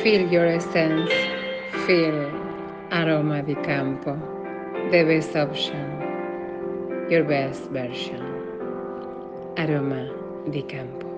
Feel your essence. Feel Aroma di Campo, the best option, your best version. Aroma di Campo.